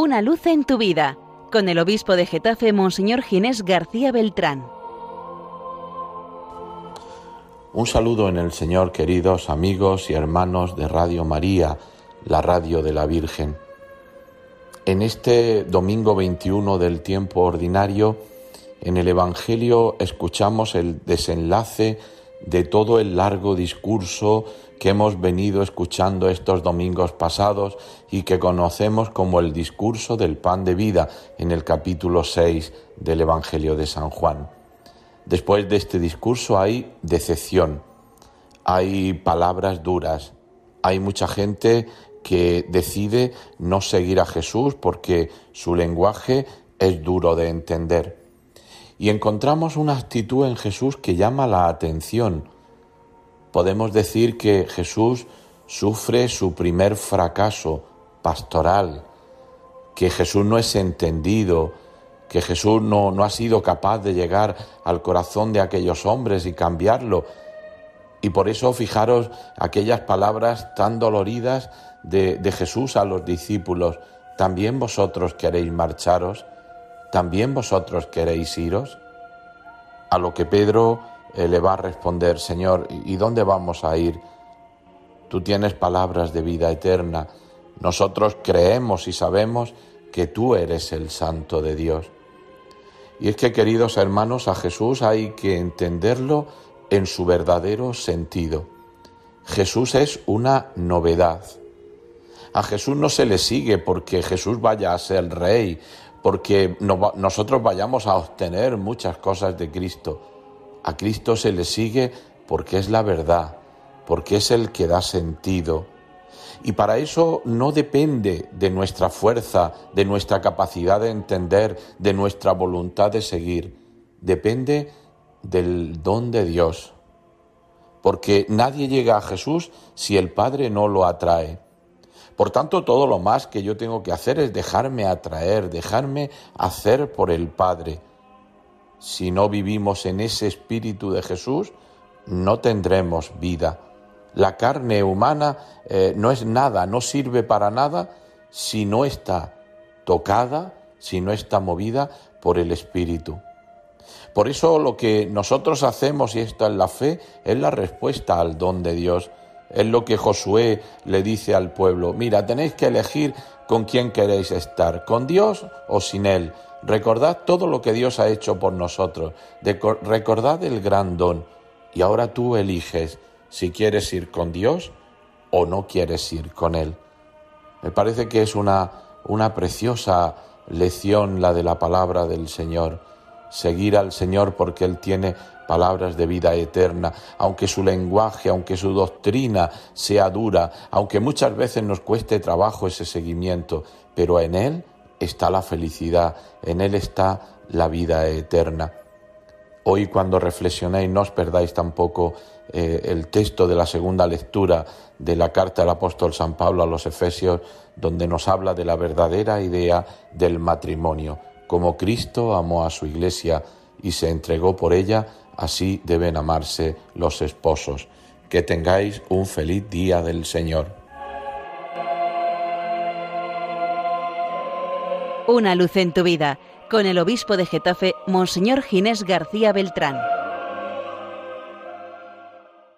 Una luz en tu vida, con el obispo de Getafe, Monseñor Ginés García Beltrán. Un saludo en el Señor, queridos amigos y hermanos de Radio María, la radio de la Virgen. En este domingo 21 del tiempo ordinario, en el Evangelio escuchamos el desenlace de todo el largo discurso que hemos venido escuchando estos domingos pasados y que conocemos como el discurso del pan de vida en el capítulo 6 del Evangelio de San Juan. Después de este discurso hay decepción, hay palabras duras, hay mucha gente que decide no seguir a Jesús porque su lenguaje es duro de entender. Y encontramos una actitud en Jesús que llama la atención. Podemos decir que Jesús sufre su primer fracaso pastoral, que Jesús no es entendido, que Jesús no, no ha sido capaz de llegar al corazón de aquellos hombres y cambiarlo. Y por eso fijaros aquellas palabras tan doloridas de, de Jesús a los discípulos, ¿también vosotros queréis marcharos? ¿También vosotros queréis iros? A lo que Pedro eh, le va a responder, Señor, ¿y dónde vamos a ir? Tú tienes palabras de vida eterna. Nosotros creemos y sabemos que tú eres el Santo de Dios. Y es que, queridos hermanos, a Jesús hay que entenderlo en su verdadero sentido. Jesús es una novedad. A Jesús no se le sigue porque Jesús vaya a ser rey porque nosotros vayamos a obtener muchas cosas de Cristo. A Cristo se le sigue porque es la verdad, porque es el que da sentido. Y para eso no depende de nuestra fuerza, de nuestra capacidad de entender, de nuestra voluntad de seguir. Depende del don de Dios. Porque nadie llega a Jesús si el Padre no lo atrae. Por tanto, todo lo más que yo tengo que hacer es dejarme atraer, dejarme hacer por el Padre. Si no vivimos en ese espíritu de Jesús, no tendremos vida. La carne humana eh, no es nada, no sirve para nada si no está tocada, si no está movida por el Espíritu. Por eso lo que nosotros hacemos, y esto es la fe, es la respuesta al don de Dios. Es lo que Josué le dice al pueblo. Mira, tenéis que elegir con quién queréis estar, con Dios o sin Él. Recordad todo lo que Dios ha hecho por nosotros. recordad el gran don. Y ahora tú eliges si quieres ir con Dios o no quieres ir con Él. Me parece que es una, una preciosa lección la de la palabra del Señor. Seguir al Señor porque Él tiene palabras de vida eterna, aunque su lenguaje, aunque su doctrina sea dura, aunque muchas veces nos cueste trabajo ese seguimiento, pero en Él está la felicidad, en Él está la vida eterna. Hoy cuando reflexionéis no os perdáis tampoco eh, el texto de la segunda lectura de la carta del apóstol San Pablo a los Efesios, donde nos habla de la verdadera idea del matrimonio, como Cristo amó a su iglesia y se entregó por ella Así deben amarse los esposos. Que tengáis un feliz día del Señor. Una luz en tu vida, con el obispo de Getafe, Monseñor Ginés García Beltrán.